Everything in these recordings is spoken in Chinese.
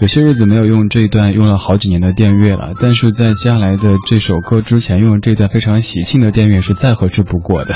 有些日子没有用这一段用了好几年的电乐了，但是在接下来的这首歌之前用这段非常喜庆的电乐是再合适不过的。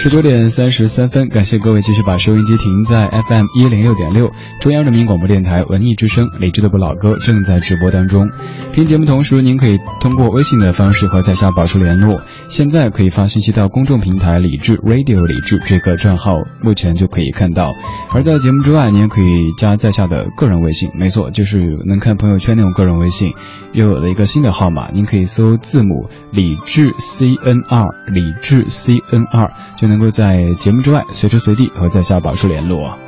十九点三十三分，感谢各位继续把收音机停在 FM 一零六点六，中央人民广播电台文艺之声，理智的不老歌正在直播当中。听节目同时，您可以通过微信的方式和在下保持联络。现在可以发信息到公众平台“理智 Radio 理智”这个账号，目前就可以看到。而在节目之外，您也可以加在下的个人微信，没错，就是能看朋友圈那种个人微信。又有了一个新的号码，您可以搜字母“理智 CNR”，理智 CNR 就。能够在节目之外随时随地和在下保持联络。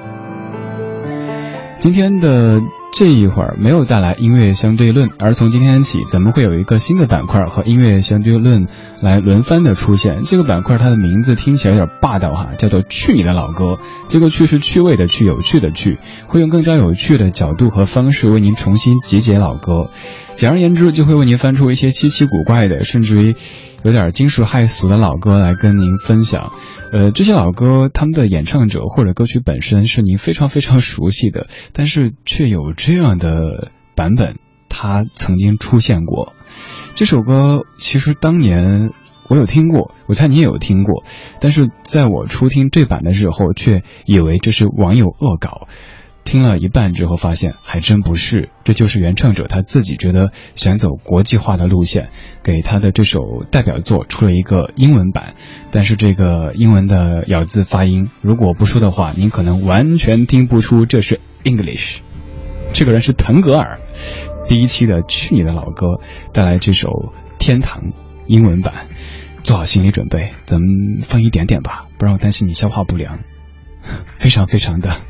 今天的这一会儿没有带来音乐相对论，而从今天起，咱们会有一个新的板块和音乐相对论来轮番的出现。这个板块它的名字听起来有点霸道哈，叫做“去你的老歌”。这个“去”是趣味的“去”，有趣的“去”，会用更加有趣的角度和方式为您重新集结老歌。简而言之，就会为您翻出一些稀奇古怪的，甚至于。有点惊世骇俗的老歌来跟您分享，呃，这些老歌他们的演唱者或者歌曲本身是您非常非常熟悉的，但是却有这样的版本，它曾经出现过。这首歌其实当年我有听过，我猜你也有听过，但是在我初听这版的时候，却以为这是网友恶搞。听了一半之后，发现还真不是，这就是原唱者他自己觉得想走国际化的路线，给他的这首代表作出了一个英文版。但是这个英文的咬字发音，如果不说的话，您可能完全听不出这是 English。这个人是腾格尔，第一期的去你的老歌带来这首《天堂》英文版，做好心理准备，咱们放一点点吧，不然我担心你消化不良，非常非常的。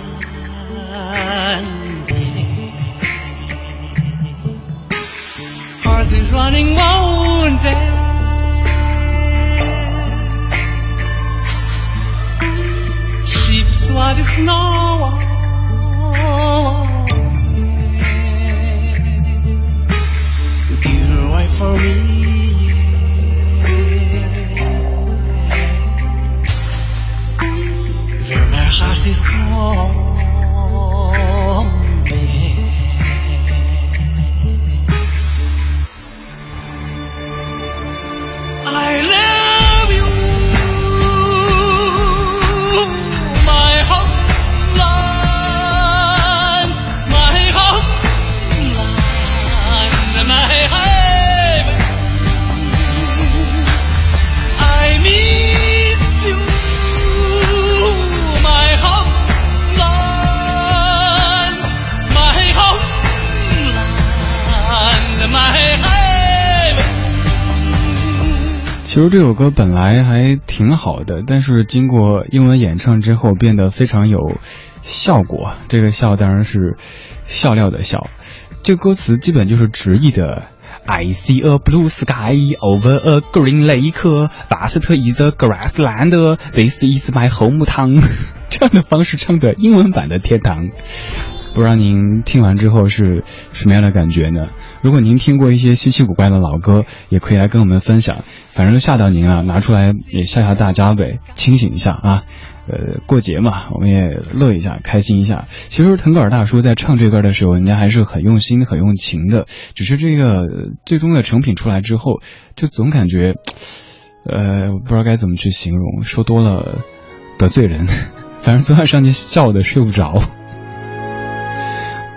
running won't end. Sheep swat is no 其实这首歌本来还挺好的，但是经过英文演唱之后，变得非常有效果。这个笑当然是笑料的笑。这歌词基本就是直译的：I see a blue sky over a green lake, vast is the grassland. This is my hometown。这样的方式唱的英文版的天堂，不知道您听完之后是什么样的感觉呢？如果您听过一些稀奇古怪的老歌，也可以来跟我们分享。反正吓到您了，拿出来也吓吓大家呗，清醒一下啊！呃，过节嘛，我们也乐一下，开心一下。其实腾格尔大叔在唱这歌的时候，人家还是很用心、很用情的。只是这个最终的成品出来之后，就总感觉，呃，不知道该怎么去形容，说多了得罪人。反正昨晚上就笑的睡不着。